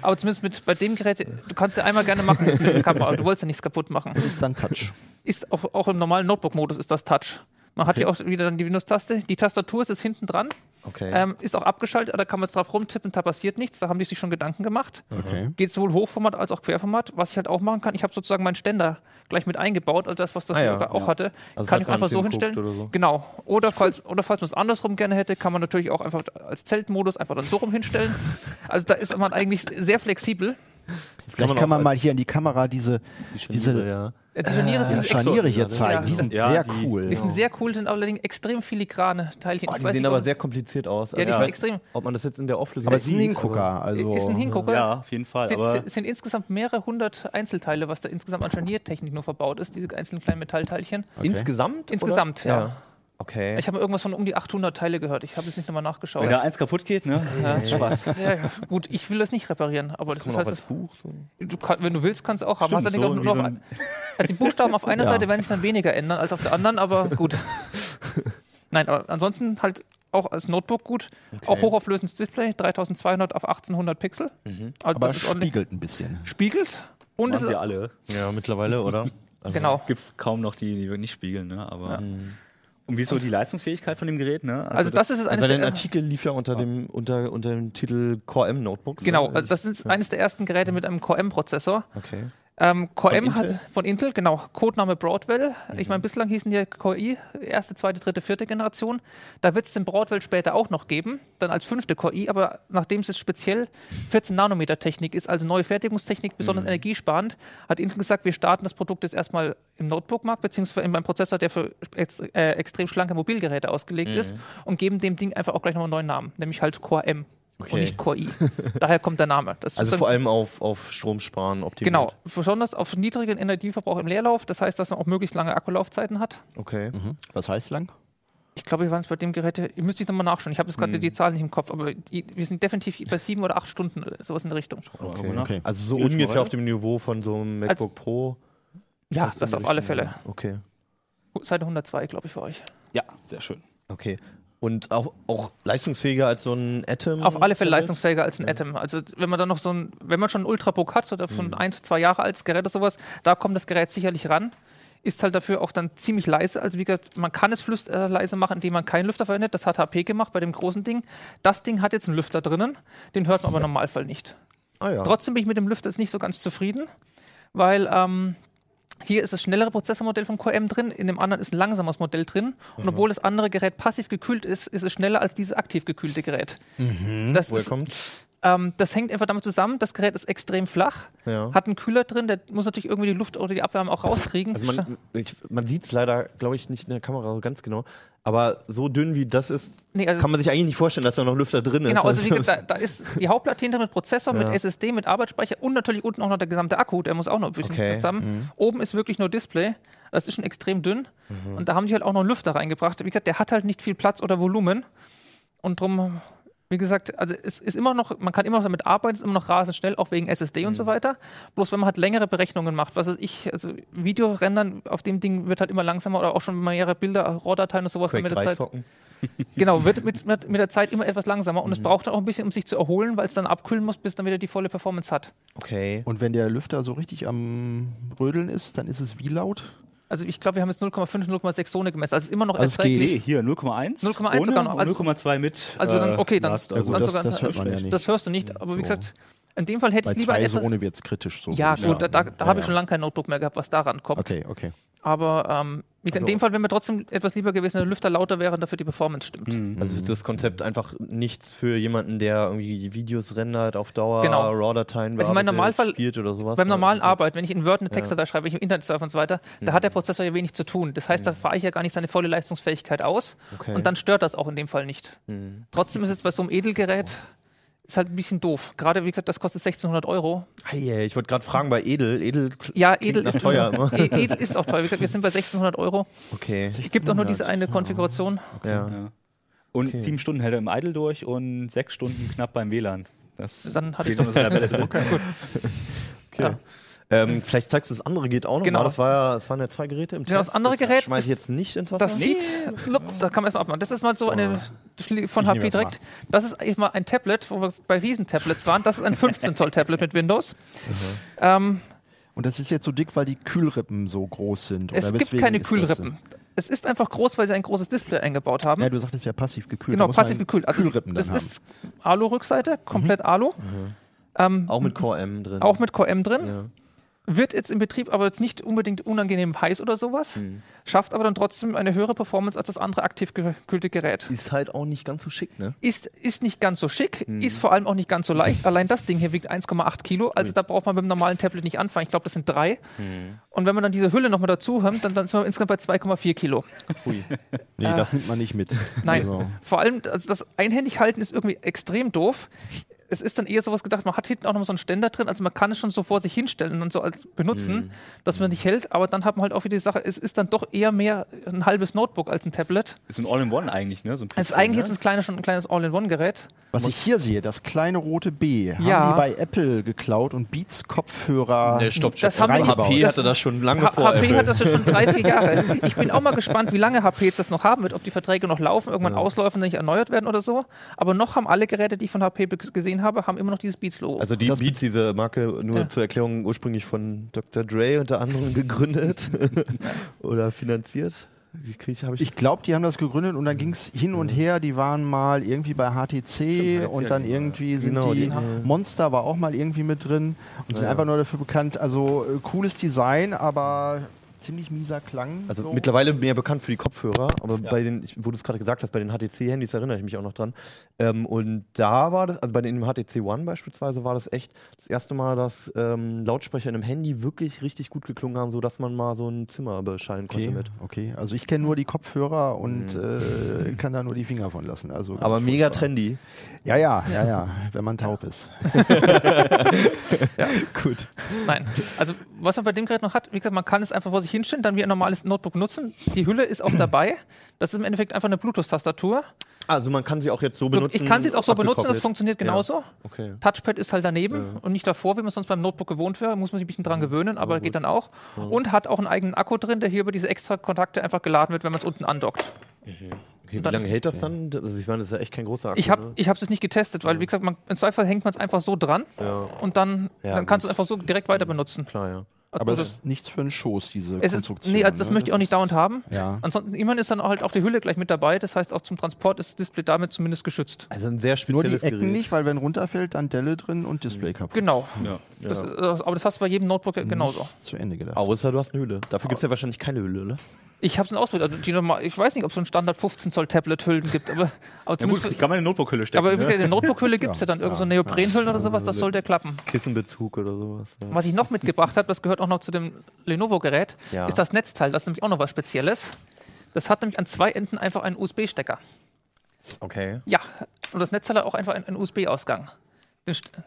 Aber zumindest mit bei dem Gerät, du kannst ja einmal gerne machen mit der Kamera, du wolltest ja nichts kaputt machen. Ist dann Touch. Ist auch, auch im normalen Notebook-Modus ist das Touch. Man hat hier auch wieder dann die Windows-Taste. Die Tastatur ist jetzt hinten dran, Okay. ähm, ist auch abgeschaltet, da kann man jetzt drauf rumtippen, da passiert nichts. Da haben die sich schon Gedanken gemacht. Okay. Geht sowohl Hochformat als auch Querformat. Was ich halt auch machen kann, ich habe sozusagen meinen Ständer gleich mit eingebaut, also das, was das Ah ja, sogar auch ja. hatte, Also kann ich einfach so hinstellen. oder so. Genau. Oder falls, oder falls man es andersrum gerne hätte, kann man natürlich auch einfach als Zeltmodus einfach dann so rum hinstellen. Also da ist man eigentlich sehr flexibel. Das Vielleicht kann man als- mal hier in die Kamera diese, die diese Scharniere, ja. Äh, Die Scharniere ja, sind, Scharniere hier Ja, zeigen. Die sind ja, sehr die- cool. die sind sehr cool, sind allerdings extrem filigrane Teilchen. Oh, die sehen nicht, aber sehr kompliziert aus. Also Ja, die ich sind extrem. Ob man das jetzt in der Auflösung aber es ist ein Hingucker. Also ist ein Hingucker. ja, auf jeden Fall. sind, sind, sind insgesamt mehrere hundert Einzelteile, was da insgesamt an Scharniertechnik nur verbaut ist, diese einzelnen kleinen Metallteilchen. aber Insgesamt? Insgesamt, oder? ja. Okay. Ich habe irgendwas von um die 800 Teile gehört. Ich habe jetzt nicht nochmal nachgeschaut. wenn da eins kaputt geht, ne? Ja, ist Spaß. Ja, ja, gut, ich will das nicht reparieren, aber das Kann ist halt auch als Buch so. Du kann, wenn du willst, kannst du auch haben. Stimmt, Hast du so nur so noch, ein- also die Buchstaben auf einer Ja. Seite werden sich dann weniger ändern als auf der anderen, aber gut. Nein, aber ansonsten halt auch als Notebook gut. Auch hochauflösendes Display, 3200 auf 1800 Pixel. Also aber das ist ordentlich. spiegelt ein bisschen. Spiegelt. Und es ist, sie alle. Ja, mittlerweile, oder? Also, genau. Gibt kaum noch die, die nicht spiegeln, ne? Aber. Ja. Und wieso die Leistungsfähigkeit von dem Gerät, ne? Also das ist es eines Also dein der, Artikel lief ja unter dem, unter, unter dem Titel Core M Notebooks. Genau, ne? also das ist eines der ersten Geräte mit einem Core M-Prozessor. Okay. Ähm, Core Von M hat Intel? von Intel, genau, Codename Broadwell. Ich Mhm. meine, bislang hießen die Core i, erste, zweite, dritte, vierte Generation. Da wird es den Broadwell später auch noch geben, dann als fünfte Core i, aber nachdem es jetzt speziell 14 Nanometer Technik ist, also neue Fertigungstechnik, Mhm. besonders energiesparend, hat Intel gesagt, wir starten das Produkt jetzt erstmal im Notebook-Markt, beziehungsweise in einem Prozessor, der für ex äh, extrem schlanke Mobilgeräte ausgelegt ist und geben dem Ding einfach auch gleich noch einen neuen Namen, nämlich halt Core M. Okay. Und nicht Core i. Daher kommt der Name. Das Also vor allem auf, auf Stromsparen optimiert. Genau, besonders auf niedrigen Energieverbrauch im Leerlauf. Das heißt, dass man auch möglichst lange Akkulaufzeiten hat. Okay. Mhm. Was heißt lang? Ich glaube, wir waren es bei dem Gerät, ich müsste ich nochmal nachschauen. Ich habe jetzt gerade die Zahlen nicht im Kopf, aber die, wir sind definitiv bei sieben oder acht Stunden, oder sowas in der Richtung. Okay. Okay. Also so ungefähr auf dem Niveau von so einem MacBook Pro. Ja, das die auf alle Fälle. Okay. Seite 102, glaube ich, für euch. Ja, sehr schön. Okay. Und auch, auch leistungsfähiger als so ein Atom? Auf alle Fälle leistungsfähiger als ein Atom. Also wenn man dann noch so ein, wenn man schon ein Ultrabook hat oder von ein, zwei Jahre altes Gerät oder sowas, da kommt das Gerät sicherlich ran. Ist halt dafür auch dann ziemlich leise. Also wie gesagt, man kann es flüst, äh, leise machen, indem man keinen Lüfter verwendet. Das hat HP gemacht bei dem großen Ding. Das Ding hat jetzt einen Lüfter drinnen, den hört man aber im Normalfall nicht. Ah ja. Trotzdem bin ich mit dem Lüfter jetzt nicht so ganz zufrieden, weil ähm, hier ist das schnellere Prozessormodell vom Core M drin, in dem anderen ist ein langsames Modell drin. Und obwohl das andere Gerät passiv gekühlt ist, ist es schneller als dieses aktiv gekühlte Gerät. Das, Woher ist, kommt? Ähm, das hängt einfach damit zusammen, das Gerät ist extrem flach, Ja. hat einen Kühler drin, der muss natürlich irgendwie die Luft oder die Abwärme auch rauskriegen. Also man, ich, man sieht es leider, glaube ich, nicht in der Kamera ganz genau. Aber so dünn wie das ist, Nee, also kann man sich eigentlich nicht vorstellen, dass da noch Lüfter drin Genau, ist. also wie gesagt, da, da ist die Hauptplatine drin mit Prozessor, Ja. mit SSD, mit Arbeitsspeicher und natürlich unten auch noch der gesamte Akku, der muss auch noch ein bisschen Okay. Mhm. zusammen. Oben ist wirklich nur Display, das ist schon extrem dünn Mhm. und da haben die halt auch noch einen Lüfter reingebracht. Wie gesagt, der hat halt nicht viel Platz oder Volumen und drum, wie gesagt, also es ist immer noch, man kann immer noch damit arbeiten, es ist immer noch rasend schnell, auch wegen SSD Mhm. und so weiter. Bloß wenn man halt längere Berechnungen macht, was weiß ich, also Videorendern auf dem Ding wird halt immer langsamer oder auch schon mehrere Bilder, RAW-Dateien und sowas Quake mit der 3 Zeit. zocken. Genau, wird mit, mit, mit der Zeit immer etwas langsamer und Mhm. es braucht auch ein bisschen, um sich zu erholen, weil es dann abkühlen muss, bis dann wieder die volle Performance hat. Okay. Und wenn der Lüfter so richtig am Rödeln ist, dann ist es wie laut? Also ich glaube, wir haben jetzt 0,5, 0,6 Zone gemessen. Also es ist immer noch Also es erträglich. Nee, hier 0,1. 0,1 ohne sogar noch, also- 0,2 mit. Also dann, äh, okay, dann, Last, Ja, also dann das- sogar, das hört man ja nicht. Das hörst du nicht, aber wie So. gesagt, in dem Fall hätte Bei ich lieber zwei etwas. Zone wird es kritisch. So ja, gut, da, sagen. da, da Ja, habe ich ja. schon lange kein Notebook mehr gehabt, was daran kommt. Okay, okay. Aber ähm, in Also- dem Fall wäre mir trotzdem etwas lieber gewesen, wenn der Lüfter lauter wäre und dafür die Performance stimmt. Mhm. Also das Konzept einfach nichts für jemanden, der irgendwie Videos rendert auf Dauer, Genau. RAW-Dateien Also im bearbeitet, Normalfall- spielt oder sowas. Beim Ja, normalen das ist Arbeit, wenn ich in Word eine Ja. Textdatei schreibe, wenn ich im Internet surfe und so weiter, da hat der Prozessor ja wenig zu tun. Das heißt, da fahre ich ja gar nicht seine volle Leistungsfähigkeit aus Okay. und dann stört das auch in dem Fall nicht. Mhm. Trotzdem ist es bei so einem Edelgerät ist halt ein bisschen doof. Gerade, wie gesagt, das kostet 1600 Euro. Hey, ich wollte gerade fragen, bei Edel, Edel Ja, klingt Edel ist teuer. E- Edel ist auch teuer. Wie gesagt, wir sind bei 1600 Euro. Okay. Es gibt auch nur diese eine 1600. Konfiguration. Ja. Ja. Und Okay. sieben Stunden hält er im Idle durch und sechs Stunden knapp beim WLAN. Das Dann hatte ich Tabelle drin. Okay. Ja. Ähm, vielleicht zeigst du das andere geht auch noch Genau. mal. Das, war ja, das waren ja zwei Geräte im Ja, das Test. andere Gerät schmeiß ich jetzt nicht ins Wasser. Das sieht, Lup, da kann man erstmal abmachen. Das ist mal so eine von Ich HP das direkt. Das ist eigentlich mal ein Tablet, wo wir bei Riesentablets waren. Das ist ein 15 Zoll Tablet mit Windows. Ähm, Und das ist jetzt so dick, weil die Kühlrippen so groß sind. es gibt keine das? Kühlrippen. Es ist einfach groß, weil sie ein großes Display eingebaut haben. Ja, du sagtest ja passiv gekühlt. genau, passiv gekühlt. Also Kühlrippen das haben. ist Alu-Rückseite, komplett Alu. Ähm, Auch mit Core M drin. auch mit Core M drin. Ja. Wird jetzt im Betrieb aber jetzt nicht unbedingt unangenehm heiß oder sowas. Hm. Schafft aber dann trotzdem eine höhere Performance als das andere aktiv gekühlte Gerät. Ist halt auch nicht ganz so schick, ne? Ist, ist nicht ganz so schick, Mhm. ist vor allem auch nicht ganz so leicht. Allein das Ding hier wiegt 1,8 Kilo, also da braucht man mit dem normalen Tablet nicht anfangen. Ich glaube, das sind drei. Mhm. Und wenn man dann diese Hülle nochmal dazu hat, dann, dann sind wir insgesamt bei 2,4 Kilo. Hui. Nee, Äh, das nimmt man nicht mit. Nein, Also, vor allem also das einhändig halten ist irgendwie extrem doof. Es ist dann eher sowas gedacht, man hat hinten auch noch so einen Ständer drin, also man kann es schon so vor sich hinstellen und so als benutzen, Mhm. dass man nicht hält, aber dann hat man halt auch wieder die Sache, es ist dann doch eher mehr ein halbes Notebook als ein Tablet. Ist ein All-in-One eigentlich, ne? So ein Es ist eigentlich ne? jetzt ein kleines, schon ein kleines All-in-One-Gerät. was ich hier sehe, das kleine rote B, haben Ja. die bei Apple geklaut und Beats Kopfhörer. Nee, stopp, Das haben wir reingebaut. HP das- hatte das schon lange H vor HP Apple. hat das ja schon drei, vier Jahre. Ich bin auch mal gespannt, wie lange HP jetzt das noch haben wird, ob die Verträge noch laufen, irgendwann ausläufen und nicht erneuert werden oder so. Aber noch haben alle Geräte, die ich von HP gesehen habe, haben immer noch dieses Beats-Logo. Also die Das- Beats, diese Marke, nur Ja. zur Erklärung, ursprünglich von Dr. Dre unter anderem gegründet oder finanziert. Ich, ich, Ich glaube, die haben das gegründet und dann ging es hin und her. Die waren mal irgendwie bei HTC Stimmt, und dann ja, irgendwie sind Genau, die. die- Monster war auch mal irgendwie mit drin und sind Ja. einfach nur dafür bekannt. Also äh, cooles Design, aber ziemlich mieser Klang. Also so. mittlerweile mehr bekannt für die Kopfhörer, aber Ja. bei den, ich, wo du es gerade gesagt hast, bei den HTC-Handys erinnere ich mich auch noch dran. Ähm, und da war das, also bei dem HTC One beispielsweise war das echt das erste Mal, dass ähm, Lautsprecher in einem Handy wirklich richtig gut geklungen haben, sodass man mal so ein Zimmer beschallen konnte Okay, mit. okay. Also ich kenne nur die Kopfhörer und äh, kann da nur die Finger von lassen. Also Aber mega furchtbar. trendy. Ja, ja, ja, ja, wenn man taub ist. Gut. Nein. Also, was man bei dem Gerät noch hat, wie gesagt, man kann es einfach vor sich hinstellen, dann wie ein normales Notebook nutzen. Die Hülle ist auch dabei. Das ist im Endeffekt einfach eine Bluetooth-Tastatur. Also man kann sie auch jetzt so benutzen. Ich kann sie jetzt auch so benutzen, das funktioniert Ja. genauso. Okay. Touchpad ist halt daneben Ja. und nicht davor, wie man sonst beim Notebook gewohnt wäre. Muss man sich ein bisschen dran gewöhnen, aber gut. geht dann auch. Und hat auch einen eigenen Akku drin, der hier über diese extra Kontakte einfach geladen wird, wenn man es unten andockt. Okay, Und wie lange hält das dann? Also ich meine, das ist ja echt kein großer Akku. Ich habe ne? ich es nicht getestet, weil, wie gesagt, man, im Zweifel hängt man es einfach so dran Ja, und dann, Ja, dann kannst du es einfach so direkt weiter benutzen. klar, ja. Aber es das, ist nichts für einen Schoß, diese es ist, Konstruktion. nee, also das ne? möchte ich auch nicht ist- dauernd haben. Ja. Ansonsten, immerhin ist dann halt auch die Hülle gleich mit dabei. Das heißt, auch zum Transport ist das Display damit zumindest geschützt. Also ein sehr Nur die spezielles Ecken Gerät. nicht, weil wenn runterfällt, dann Delle drin und Display kaputt. Genau. Ja. Das Ja. ist, äh, aber das hast du bei jedem Notebook genauso. Nicht Zu Ende gedacht. Außer du hast eine Hülle. Dafür gibt es ja wahrscheinlich keine Hülle, ne? Ich habe es ausprobiert. Also die normal, ich weiß nicht, ob es so ein Standard 15 Zoll Tablet-Hüllen gibt, aber, aber Ja, gut, zumindest. die kann man in eine Notebook-Hülle stecken. aber ne? wirklich, eine Notebook-Hülle gibt es ja. Ja, dann irgend so ja, Neoprenhüllen oder sowas, das sollte klappen. Kissenbezug oder sowas. Ja. Was ich noch mitgebracht habe, das gehört auch noch zu dem Lenovo-Gerät, Ja. ist das Netzteil. Das ist nämlich auch noch was Spezielles. Das hat nämlich an zwei Enden einfach einen USB-Stecker. Okay. Ja, und das Netzteil hat auch einfach einen, einen USB-Ausgang.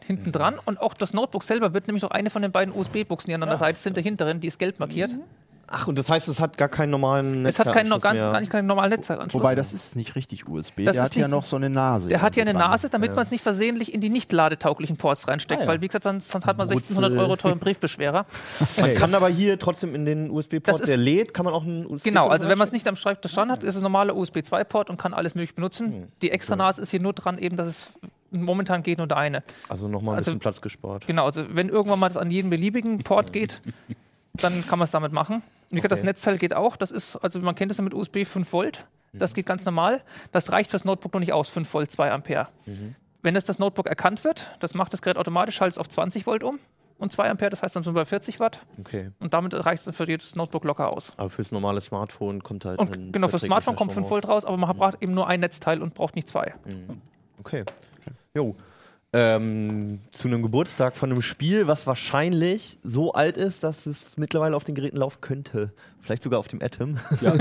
Hinten dran und auch das Notebook selber wird nämlich auch eine von den beiden USB-Buchsen, die an der Seite sind, der hinteren, die ist gelb markiert. Ach, und das heißt, es hat gar keinen normalen Es hat keinen, ganz, mehr. gar nicht keinen normalen Netzteilanschluss. Wobei, das ist nicht richtig USB. Das Der hat ja noch so eine Nase. Der hat ja eine dran. Nase, damit man es nicht versehentlich in die nicht ladetauglichen Ports reinsteckt, Ah, ja. weil wie gesagt, sonst, sonst hat man Wurzel. 1600 Euro teuren Briefbeschwerer. Man kann aber hier trotzdem in den Das USB-Port, ist- der lädt, kann man auch einen USB Genau, also wenn man es nicht am Schreibtisch dran hat, ist es ein normaler USB-2-Port und kann alles möglich benutzen. Hm, Die extra Nase ist hier nur dran, eben, dass es momentan geht nur der eine. Also nochmal ein also- bisschen Platz gespart. Genau, also wenn irgendwann mal das an jeden beliebigen Port geht, dann kann man es damit machen. wie gesagt, das Okay. Netzteil geht auch. Das ist, also man kennt es ja mit USB 5 Volt. Das geht ganz normal. Das reicht fürs Notebook noch nicht aus, 5 Volt, 2 Ampere. Wenn es das Notebook erkannt wird, das macht das Gerät automatisch, schaltet es auf 20 Volt um und 2 Ampere, das heißt dann sind wir bei 40 Watt. Okay. Und damit reicht es für jedes Notebook locker aus. Aber fürs normale Smartphone kommt halt. Und ein genau, fürs Smartphone kommt 5 Strom Volt raus, aber man braucht eben nur ein Netzteil und braucht nicht zwei. raus. Okay. Jo. Ähm, zu einem Geburtstag von einem Spiel, was wahrscheinlich so alt ist, dass es mittlerweile auf den Geräten laufen könnte. Vielleicht sogar auf dem Atom.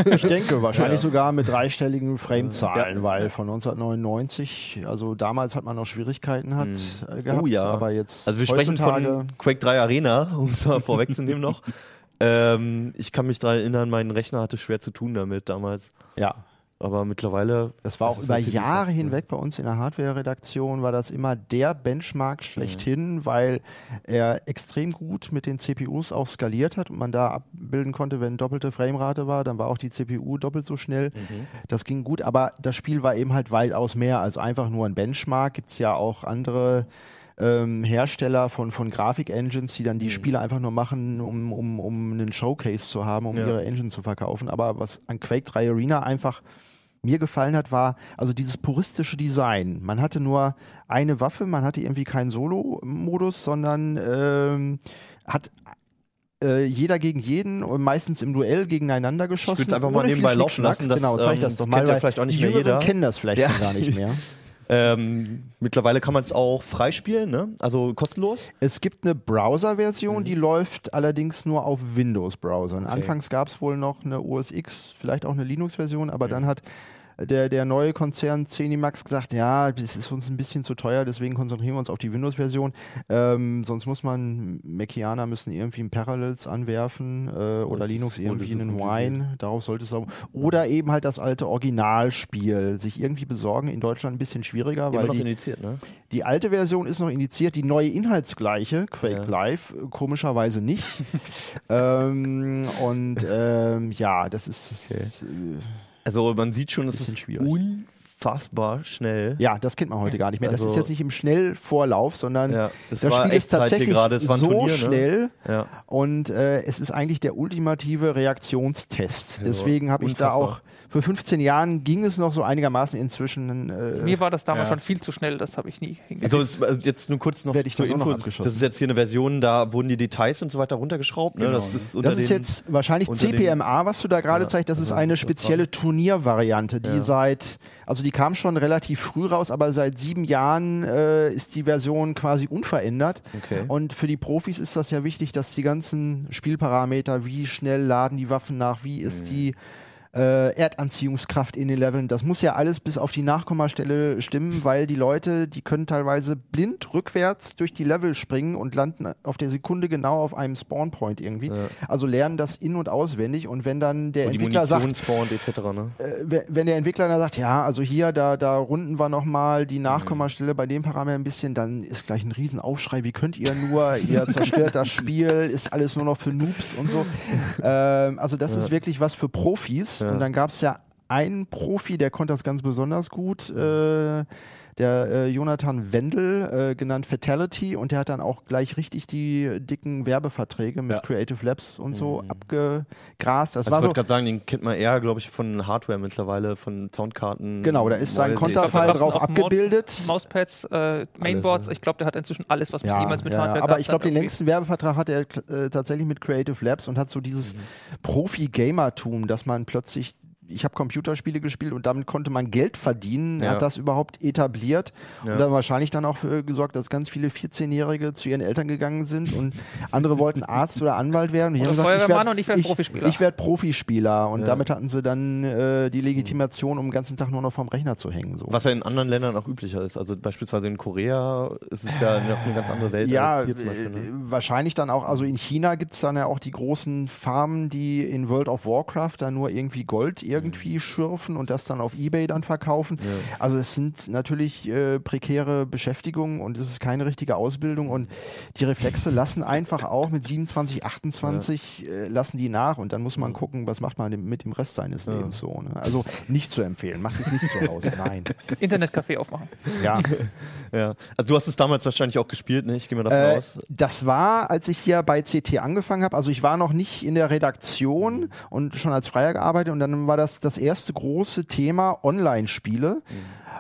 Ich denke, wahrscheinlich sogar mit dreistelligen Frame-Zahlen, weil von 1999, also damals hat man noch Schwierigkeiten hat, äh, gehabt, Oh ja. aber jetzt Also wir sprechen von Quake 3 Arena, um es mal vorwegzunehmen noch. Ähm, ich kann mich daran erinnern, mein Rechner hatte schwer zu tun damit damals. ja, Aber mittlerweile. Das war auch über Jahre hinweg bei uns in der Hardware-Redaktion, war das immer der Benchmark schlechthin, weil er extrem gut mit den CPUs auch skaliert hat und man da abbilden konnte, wenn doppelte Framerate war, dann war auch die CPU doppelt so schnell. Das ging gut, aber das Spiel war eben halt weitaus mehr als einfach nur ein Benchmark. Gibt es ja auch andere ähm, Hersteller von, von Grafik-Engines, die dann die Spiele einfach nur machen, um, um, um einen Showcase zu haben, um Ja. ihre Engine zu verkaufen. Aber was an Quake 3 Arena einfach mir gefallen hat, war also dieses puristische Design. Man hatte nur eine Waffe, man hatte irgendwie keinen Solo-Modus, sondern ähm, hat äh, jeder gegen jeden und meistens im Duell gegeneinander geschossen. würd's einfach mal nebenbei laufen lassen, das, genau, zeig ähm, das doch das mal. kennt ja vielleicht auch nicht die mehr Jüngeren jeder. kennen das vielleicht Ja. gar nicht mehr. Ähm, mittlerweile kann man es auch freispielen, ne? Also kostenlos. Es gibt eine Browser-Version, Mhm. die läuft allerdings nur auf Windows-Browsern. Anfangs gab es wohl noch eine OS X, vielleicht auch eine Linux-Version, aber Mhm. dann hat der, der neue Konzern Zenimax gesagt, ja, das ist uns ein bisschen zu teuer, deswegen konzentrieren wir uns auf die Windows-Version. Ähm, sonst muss man, Macianer müssen irgendwie ein Parallels anwerfen äh, oder Linux irgendwie einen. Wine, darauf sollte es auch. Oder eben halt das alte Originalspiel sich irgendwie besorgen. In Deutschland ein bisschen schwieriger, Immer weil noch die, indiziert, ne? die alte Version ist noch indiziert, die neue inhaltsgleiche, Quake Ja. Live, komischerweise nicht. ähm, und ähm, ja, das ist. Äh, Also man sieht schon, es ist schwierig. unfassbar schnell. ja, das kennt man heute gar nicht mehr. das Also- ist jetzt nicht im Schnellvorlauf, sondern Ja, das das, war Spiel ist tatsächlich gerade, so Turnier, ne? schnell Ja. und äh, es ist eigentlich der ultimative Reaktionstest. Ja, Deswegen habe ich da auch, für 15 Jahren ging es noch so einigermaßen inzwischen. Äh, Mir war das damals Ja. schon viel zu schnell, das habe ich nie hingekriegt. Also jetzt nur kurz noch Werd ich zur dann auch noch Info, das, ist jetzt hier eine Version, da wurden die Details und so weiter runtergeschraubt. Ne? Genau, Das ist, unter Das ist jetzt wahrscheinlich CPMA, was du da gerade Ja, zeigst. Das ist also eine das ist spezielle Turniervariante, die Ja. seit, also die kam schon relativ früh raus, aber seit sieben Jahren äh, ist die Version quasi unverändert. Okay. Und für die Profis ist das ja wichtig, dass die ganzen Spielparameter, wie schnell laden die Waffen nach, wie Mhm. ist die äh, Erdanziehungskraft in den Leveln, das muss ja alles bis auf die Nachkommastelle stimmen, weil die Leute, die können teilweise blind rückwärts durch die Level springen und landen auf der Sekunde genau auf einem Spawnpoint irgendwie. Ja. Also lernen das in- und auswendig und wenn dann der die Entwickler sagt, spawnt etc. Ne? äh, wenn- der Entwickler dann sagt, ja, also hier, da, da runden wir nochmal die Nachkommastelle bei dem Parameter ein bisschen, dann ist gleich ein Riesenaufschrei, wie könnt ihr nur, ihr zerstört das Spiel, ist alles nur noch für Noobs und so. Ähm, also das ist wirklich was für Profis. Ja. Und dann gab es ja einen Profi, der konnte das ganz besonders gut. Äh, der äh, Jonathan Wendel, äh, genannt Fatality, und der hat dann auch gleich richtig die dicken Werbeverträge mit Ja. Creative Labs und so abgegrast. Das Also war ich so, wollte gerade sagen, den kennt man eher, glaube ich, von Hardware mittlerweile, von Soundkarten. Genau, da ist sein etc. drauf abgebildet. Mauspads, äh, Mainboards, ja. ich glaube, der hat inzwischen alles, was Ja, jemals mit ja, Hardware aber ich glaube, den längsten Werbevertrag hat er äh, tatsächlich mit Creative Labs und hat so dieses Mhm. Profi-Gamertum, dass man plötzlich, ich habe Computerspiele gespielt und damit konnte man Geld verdienen. Er Ja. hat das überhaupt etabliert Ja. und dann wahrscheinlich dann auch für gesorgt, dass ganz viele 14-Jährige zu ihren Eltern gegangen sind und andere wollten Arzt oder Anwalt werden. Und Oder gesagt, ich werd Profispieler. Ich werde Profispieler und Ja. damit hatten sie dann äh, die Legitimation, um den ganzen Tag nur noch vorm Rechner zu hängen. So. Was ja in anderen Ländern auch üblicher ist. Also beispielsweise in Korea ist es ja noch eine ganz andere Welt Ja, als hier zum Beispiel. äh, Ne? wahrscheinlich dann auch, also in China gibt es dann ja auch die großen Farmen, die in World of Warcraft dann nur irgendwie Gold irgendwie schürfen und das dann auf Ebay dann verkaufen. Also es sind natürlich äh, prekäre Beschäftigungen und es ist keine richtige Ausbildung und die Reflexe lassen einfach auch mit 27, 28 äh, lassen die nach und dann muss man gucken, was macht man mit dem Rest seines Lebens so. Ne? Also nicht zu empfehlen, macht es nicht zu Hause, nein. Internetcafé aufmachen. Ja. Ja. Also du hast es damals wahrscheinlich auch gespielt, ne? Ich gehe mal davon Äh, aus. das war, als ich hier bei CT angefangen habe. Also ich war noch nicht in der Redaktion und schon als Freier gearbeitet und dann war das das erste große Thema Online-Spiele.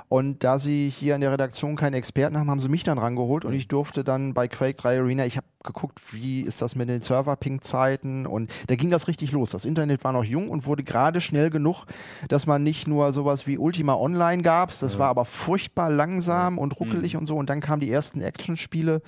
Und da sie hier in der Redaktion keine Experten haben, haben sie mich dann rangeholt und ich durfte dann bei Quake 3 Arena, ich habe geguckt, wie ist das mit den Server-Ping-Zeiten und da ging das richtig los. Das Internet war noch jung und wurde gerade schnell genug, dass man nicht nur sowas wie Ultima Online gab, das war aber furchtbar langsam und ruckelig und so. Und dann kamen die ersten Actionspiele.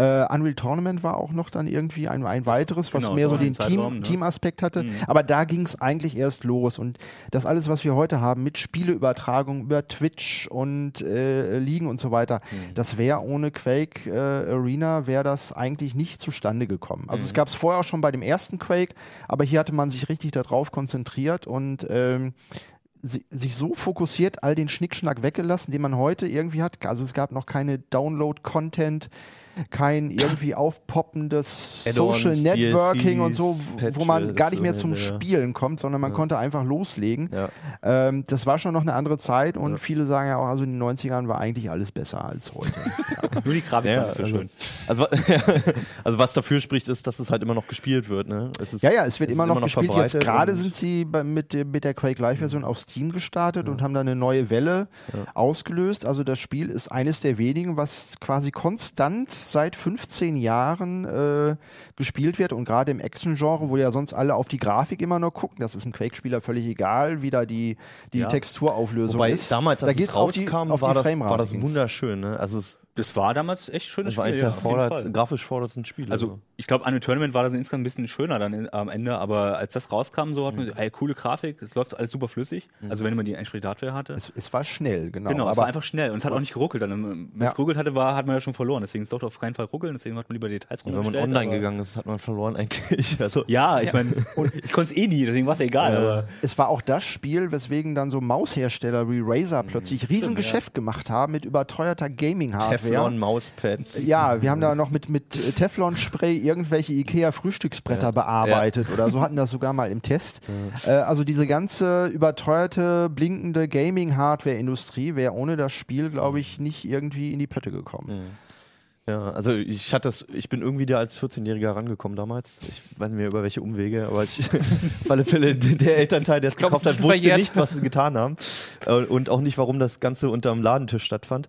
Äh, Unreal Tournament war auch noch dann irgendwie ein, ein weiteres, was genau, mehr so den Team, ne? Team-Aspekt hatte. Aber da ging es eigentlich erst los. Und das alles, was wir heute haben, mit Spieleübertragung über Twitch und äh, Ligen und so weiter, das wäre ohne Quake äh, Arena, wäre das eigentlich nicht zustande gekommen. Also es gab es vorher auch schon bei dem ersten Quake, aber hier hatte man sich richtig darauf konzentriert und ähm, si- sich so fokussiert, all den Schnickschnack weggelassen, den man heute irgendwie hat. Also es gab noch keine Download-Content, kein irgendwie aufpoppendes Social Networking und so, DLCs, wo man gar nicht mehr zum ja. Spielen kommt, sondern man konnte einfach loslegen. Ja. Ähm, das war schon noch eine andere Zeit und viele sagen ja auch, also in den 90ern war eigentlich alles besser als heute. Nur die Grafik Ja, war nicht so also, schön. also, also was dafür spricht, ist, dass es halt immer noch gespielt wird. Ne? Es ist, Ja, ja, es wird ist immer noch gespielt. Jetzt gerade sind sie bei, mit, mit der Quake Live-Version auf Steam gestartet und haben da eine neue Welle ausgelöst. Also das Spiel ist eines der wenigen, was quasi konstant seit 15 Jahren äh, gespielt wird. Und gerade im Action-Genre, wo ja sonst alle auf die Grafik immer nur gucken, das ist einem Quake-Spieler völlig egal, wie da die, die Ja. Texturauflösung Wobei ist. damals, da als geht's es auf die, rauskam, auf war, die das, war das wunderschön. Ne? Also es, Das war damals echt schönes es war Spiel. Ja, der auf jeden Fall. vordersten, grafisch vordersten Spiele. Also ich glaube, Anno Tournament war das insgesamt ein bisschen schöner dann in, am Ende, aber als das rauskam, so hat man, ey, coole Grafik, es läuft alles super flüssig. Also wenn man die entsprechende Hardware hatte. Es, es war schnell, genau. genau, es aber war einfach schnell und es hat auch nicht geruckelt. Wenn es Ja. geruckelt hatte, war, hat man ja schon verloren. Deswegen es durfte auf keinen Fall ruckeln, deswegen hat man lieber Details wenn man online aber- gegangen ist, hat man verloren eigentlich. Also, Ja, ich meine, ich konnte es eh nie, deswegen war es egal. Aber Es war auch das Spiel, weswegen dann so Maushersteller wie Razer plötzlich Riesengeschäft gemacht haben mit überteuerter Gaming-Hardware. Teflon, Mauspads. Ja, wir haben da noch mit, mit Teflon-Spray irgendwelche IKEA-Frühstücksbretter bearbeitet oder so hatten das sogar mal im Test. Äh, also diese ganze überteuerte, blinkende Gaming-Hardware-Industrie wäre ohne das Spiel, glaube ich, nicht irgendwie in die Pötte gekommen. Ja, also ich hatte das, ich bin irgendwie da als 14-Jähriger rangekommen damals. Ich weiß nicht mehr über welche Umwege, aber ich, auf alle Fälle der Elternteil, der es gekauft hat, wusste verjährt. nicht, was sie getan haben. Äh, Und auch nicht, warum das Ganze unterm Ladentisch stattfand.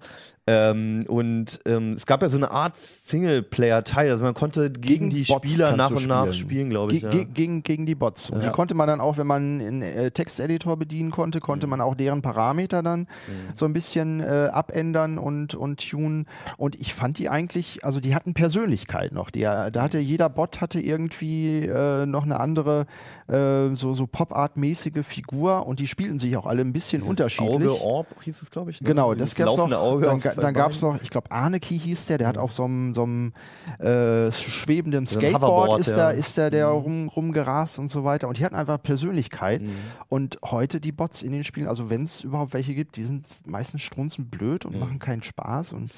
Ähm, und ähm, es gab ja so eine Art Singleplayer-Teil, also man konnte gegen, Gegen die Bots Spieler nach und nach spielen. glaube ich. Ge Ja. ge gegen, gegen die Bots. Und Ja. die konnte man dann auch, wenn man einen äh, Texteditor bedienen konnte, konnte man auch deren Parameter dann so ein bisschen äh, abändern und, und tunen. Und ich fand die eigentlich, also die hatten Persönlichkeit noch. Die, da hatte jeder Bot hatte irgendwie äh, noch eine andere, äh, so, so Pop-Art-mäßige Figur und die spielten sich auch alle ein bisschen unterschiedlich. Auge Orb hieß es, glaube ich. ne? Genau, Dieses das gab's noch. laufende Auge zwei dann gab es noch, ich glaube, Arneki hieß der, der hat auf so einem, so äh, schwebenden Skateboard ist, ja. da, ist der, der rum, rumgerast und so weiter. Und die hatten einfach Persönlichkeit. Und heute die Bots in den Spielen, also wenn es überhaupt welche gibt, die sind meistens strunzenblöd und machen keinen Spaß. Und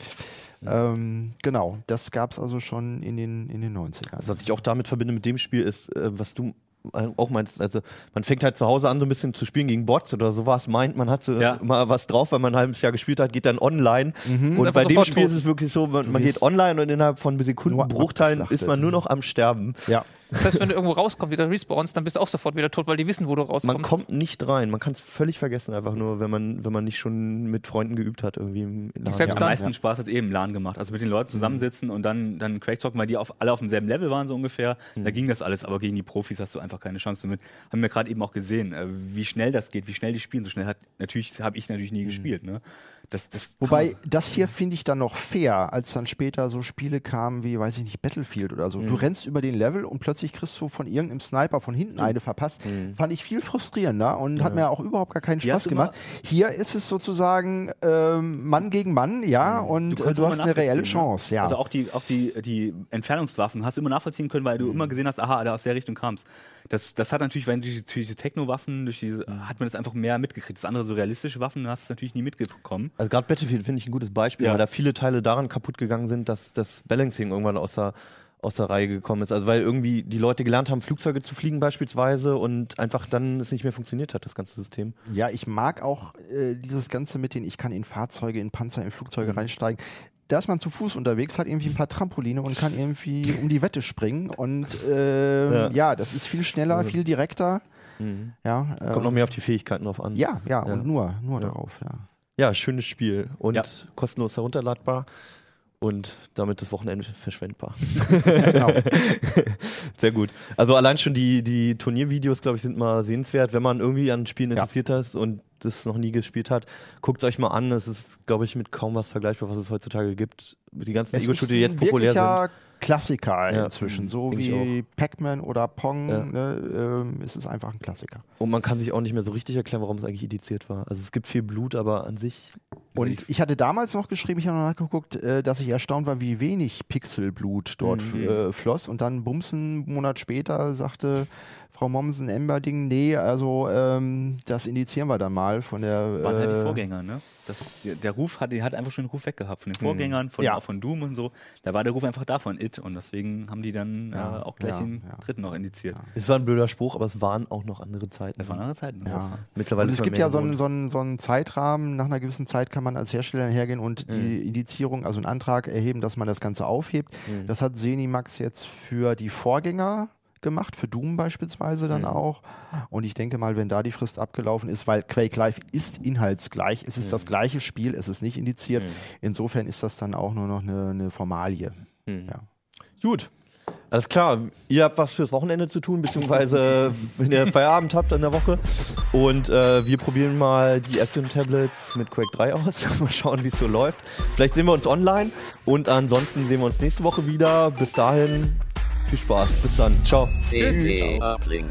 ähm, genau, das gab es also schon in den, in den 90ern. Also was ich auch damit verbinde mit dem Spiel ist, äh, was du auch meinst, also man fängt halt zu Hause an, so ein bisschen zu spielen gegen Bots oder sowas, meint, man hat so Ja. mal was drauf, weil man ein halbes Jahr gespielt hat, geht dann online. Mhm. Und bei dem Spiel tot. ist es wirklich so, man, man geht online und innerhalb von Sekundenbruchteilen ist man nur noch am Sterben. ja. Das heißt, wenn du irgendwo rauskommst, wieder respawnst, dann bist du auch sofort wieder tot, weil die wissen, wo du rauskommst. Man kommt nicht rein, man kann es völlig vergessen, einfach nur, wenn man, wenn man nicht schon mit Freunden geübt hat, irgendwie im Laden. selbst am dann- meisten Spaß hat es eben im LAN gemacht. Also mit den Leuten zusammensitzen und dann, dann Quake zocken, weil die auf, alle auf demselben Level waren so ungefähr. Da ging das alles, aber gegen die Profis hast du einfach keine Chance. Und haben wir gerade eben auch gesehen, äh, wie schnell das geht, wie schnell die spielen. So schnell hat natürlich habe ich natürlich nie gespielt. Ne? Das, das Wobei, das hier finde ich dann noch fair, als dann später so Spiele kamen wie, weiß ich nicht, Battlefield oder so. Mhm. Du rennst über den Level und plötzlich kriegst du von irgendeinem Sniper von hinten eine verpasst. Fand ich viel frustrierender und hat mir auch überhaupt gar keinen Spaß du gemacht. Hier ist es sozusagen ähm, Mann gegen Mann, ja, und du, äh, du immer hast eine reelle ne? Chance, ja. Also auch die, auch die, die Entfernungswaffen hast du immer nachvollziehen können, weil du immer gesehen hast, aha, da aus der Richtung kam's. Das, das hat natürlich, wenn durch die, durch die Techno-Waffen, durch die, hat man das einfach mehr mitgekriegt. Das andere so realistische Waffen, hast du natürlich nie mitbekommen. Also gerade Battlefield finde ich ein gutes Beispiel, Ja. weil da viele Teile daran kaputt gegangen sind, dass das Balancing irgendwann aus der, aus der Reihe gekommen ist. Also weil irgendwie die Leute gelernt haben, Flugzeuge zu fliegen beispielsweise und einfach dann es nicht mehr funktioniert hat, das ganze System. Ja, ich mag auch äh, dieses Ganze mit den, ich kann in Fahrzeuge, in Panzer, in Flugzeuge Mhm. reinsteigen. Da ist man zu Fuß unterwegs, hat irgendwie ein paar Trampoline und kann irgendwie um die Wette springen. Und äh, Ja. ja. das ist viel schneller, viel direkter. Ja, Kommt ähm, noch mehr auf die Fähigkeiten drauf an. ja, ja, Ja. und nur, nur Ja. darauf, ja. Ja, schönes Spiel und Ja. kostenlos herunterladbar und damit das Wochenende verschwendbar. genau. Sehr gut. Also allein schon die, die Turniervideos, glaube ich, sind mal sehenswert, wenn man irgendwie an Spielen Ja. interessiert ist und das noch nie gespielt hat. Guckt es euch mal an. Es ist, glaube ich, mit kaum was vergleichbar, was es heutzutage gibt. Die ganzen Ego-Shooter, die jetzt populär sind. Klassiker Ja, inzwischen. So wie Pac-Man oder Pong Ja. ne, ähm, ist es einfach ein Klassiker. Und man kann sich auch nicht mehr so richtig erklären, warum es eigentlich indiziert war. Also es gibt viel Blut, aber an sich. Und ich hatte damals noch geschrieben, ich habe noch nachgeguckt, äh, dass ich erstaunt war, wie wenig Pixelblut dort Mhm. äh, floss. Und dann bumsen, einen Monat später sagte Frau Mommsen Emberding, nee, also ähm, das indizieren wir dann mal von der. waren halt die äh, Vorgänger, ne? Das, der, Ruf hat, der hat einfach schon den Ruf weggehabt von den Vorgängern, von, Ja. auch von Doom und so. Da war der Ruf einfach da von It und deswegen haben die dann Ja, äh, auch gleich ja, den ja. dritten noch indiziert. Es war ein blöder Spruch, aber es waren auch noch andere Zeiten. Das waren andere Zeiten. Das Mittlerweile Und es gibt ja so einen, so, einen, so einen Zeitrahmen, nach einer gewissen Zeit kann man als Hersteller hergehen und Mhm. die Indizierung, also einen Antrag erheben, dass man das Ganze aufhebt. Mhm. Das hat Zenimax jetzt für die Vorgänger gemacht, für Doom beispielsweise dann Mhm. auch. Und ich denke mal, wenn da die Frist abgelaufen ist, weil Quake Live ist inhaltsgleich, es ist Mhm. das gleiche Spiel, es ist nicht indiziert. Mhm. Insofern ist das dann auch nur noch eine, eine Formalie. Mhm. Ja. Gut. Alles klar, ihr habt was fürs Wochenende zu tun, beziehungsweise wenn ihr Feierabend habt in der Woche. Und äh, wir probieren mal die Apple Tablets mit Quake 3 aus. mal schauen, wie es so läuft. Vielleicht sehen wir uns online und ansonsten sehen wir uns nächste Woche wieder. Bis dahin, viel Spaß. Bis dann. Ciao. Uplink.